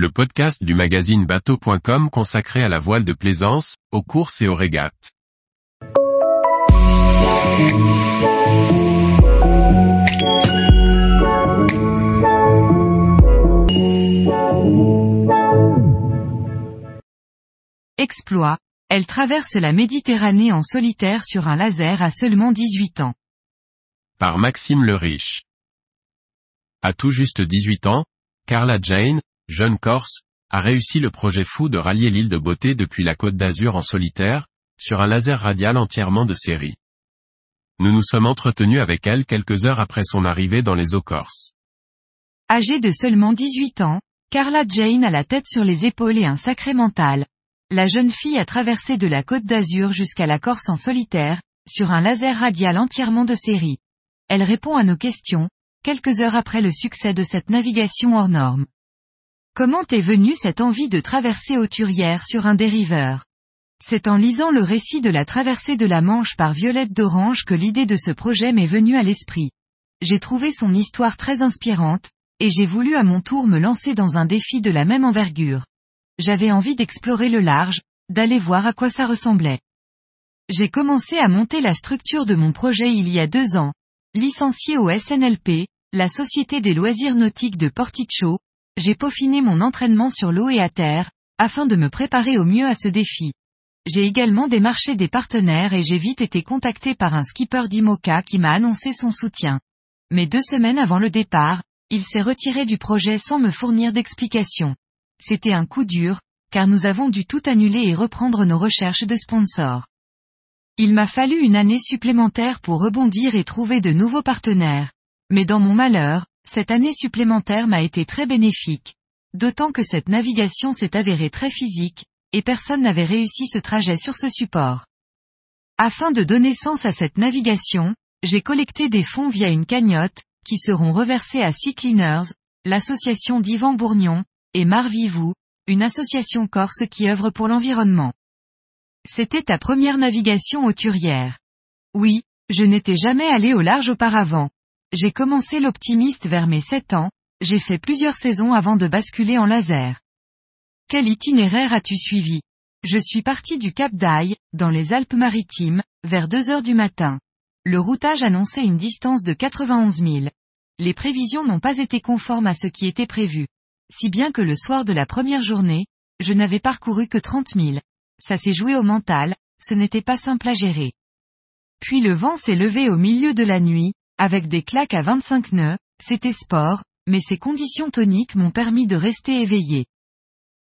le podcast du magazine bateau.com consacré à la voile de plaisance, aux courses et aux régates. Exploit, elle traverse la Méditerranée en solitaire sur un laser à seulement 18 ans. Par Maxime le Riche. À tout juste 18 ans, Carla Jane, jeune Corse, a réussi le projet fou de rallier l'île de beauté depuis la côte d'Azur en solitaire, sur un laser radial entièrement de série. Nous nous sommes entretenus avec elle quelques heures après son arrivée dans les eaux corses. Âgée de seulement 18 ans, Carla Jane a la tête sur les épaules et un sacré mental. La jeune fille a traversé de la côte d'Azur jusqu'à la Corse en solitaire, sur un laser radial entièrement de série. Elle répond à nos questions, quelques heures après le succès de cette navigation hors norme. Comment est venue cette envie de traverser Auturière sur un dériveur C'est en lisant le récit de la traversée de la Manche par Violette d'Orange que l'idée de ce projet m'est venue à l'esprit. J'ai trouvé son histoire très inspirante, et j'ai voulu à mon tour me lancer dans un défi de la même envergure j'avais envie d'explorer le large, d'aller voir à quoi ça ressemblait. J'ai commencé à monter la structure de mon projet il y a deux ans. Licencié au SNLP, la Société des loisirs nautiques de Porticcio, j'ai peaufiné mon entraînement sur l'eau et à terre, afin de me préparer au mieux à ce défi. J'ai également démarché des partenaires et j'ai vite été contacté par un skipper d'Imoca qui m'a annoncé son soutien. Mais deux semaines avant le départ, il s'est retiré du projet sans me fournir d'explications. C'était un coup dur, car nous avons dû tout annuler et reprendre nos recherches de sponsors. Il m'a fallu une année supplémentaire pour rebondir et trouver de nouveaux partenaires. Mais dans mon malheur, cette année supplémentaire m'a été très bénéfique. D'autant que cette navigation s'est avérée très physique, et personne n'avait réussi ce trajet sur ce support. Afin de donner sens à cette navigation, j'ai collecté des fonds via une cagnotte, qui seront reversés à Sea Cleaners, l'association d'Yvan Bourgnon, et Marvivou, une association corse qui œuvre pour l'environnement. C'était ta première navigation au Turière. Oui, je n'étais jamais allé au large auparavant. J'ai commencé l'optimiste vers mes 7 ans, j'ai fait plusieurs saisons avant de basculer en laser. Quel itinéraire as-tu suivi? Je suis parti du Cap d'Aille, dans les Alpes-Maritimes, vers 2 heures du matin. Le routage annonçait une distance de 91 000. Les prévisions n'ont pas été conformes à ce qui était prévu si bien que le soir de la première journée, je n'avais parcouru que 30 000. Ça s'est joué au mental, ce n'était pas simple à gérer. Puis le vent s'est levé au milieu de la nuit, avec des claques à 25 nœuds, c'était sport, mais ces conditions toniques m'ont permis de rester éveillé.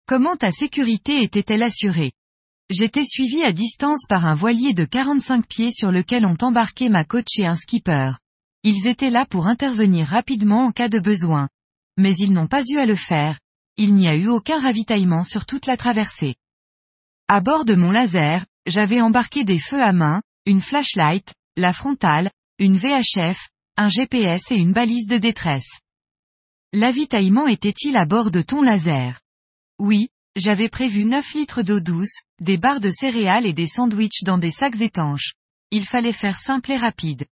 Comment ta sécurité était-elle assurée? J'étais suivi à distance par un voilier de 45 pieds sur lequel ont embarqué ma coach et un skipper. Ils étaient là pour intervenir rapidement en cas de besoin mais ils n'ont pas eu à le faire, il n'y a eu aucun ravitaillement sur toute la traversée. À bord de mon laser, j'avais embarqué des feux à main, une flashlight, la frontale, une VHF, un GPS et une balise de détresse. L'avitaillement était-il à bord de ton laser? Oui, j'avais prévu 9 litres d'eau douce, des barres de céréales et des sandwichs dans des sacs étanches. Il fallait faire simple et rapide.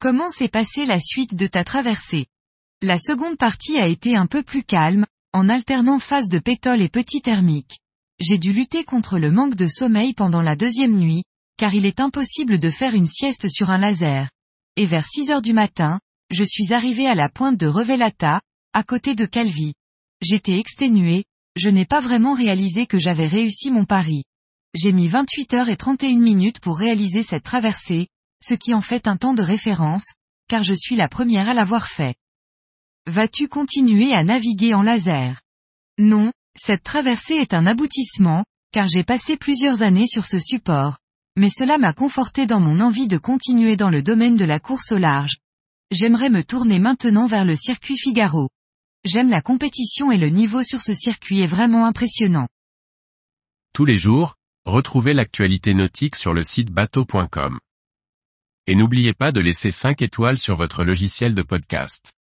Comment s'est passée la suite de ta traversée? La seconde partie a été un peu plus calme, en alternant phase de pétole et petit thermique. J'ai dû lutter contre le manque de sommeil pendant la deuxième nuit, car il est impossible de faire une sieste sur un laser. Et vers 6 heures du matin, je suis arrivé à la pointe de Revelata, à côté de Calvi. J'étais exténué, je n'ai pas vraiment réalisé que j'avais réussi mon pari. J'ai mis 28 heures et 31 minutes pour réaliser cette traversée, ce qui en fait un temps de référence, car je suis la première à l'avoir fait. Vas-tu continuer à naviguer en laser? Non, cette traversée est un aboutissement, car j'ai passé plusieurs années sur ce support. Mais cela m'a conforté dans mon envie de continuer dans le domaine de la course au large. J'aimerais me tourner maintenant vers le circuit Figaro. J'aime la compétition et le niveau sur ce circuit est vraiment impressionnant. Tous les jours, retrouvez l'actualité nautique sur le site bateau.com. Et n'oubliez pas de laisser 5 étoiles sur votre logiciel de podcast.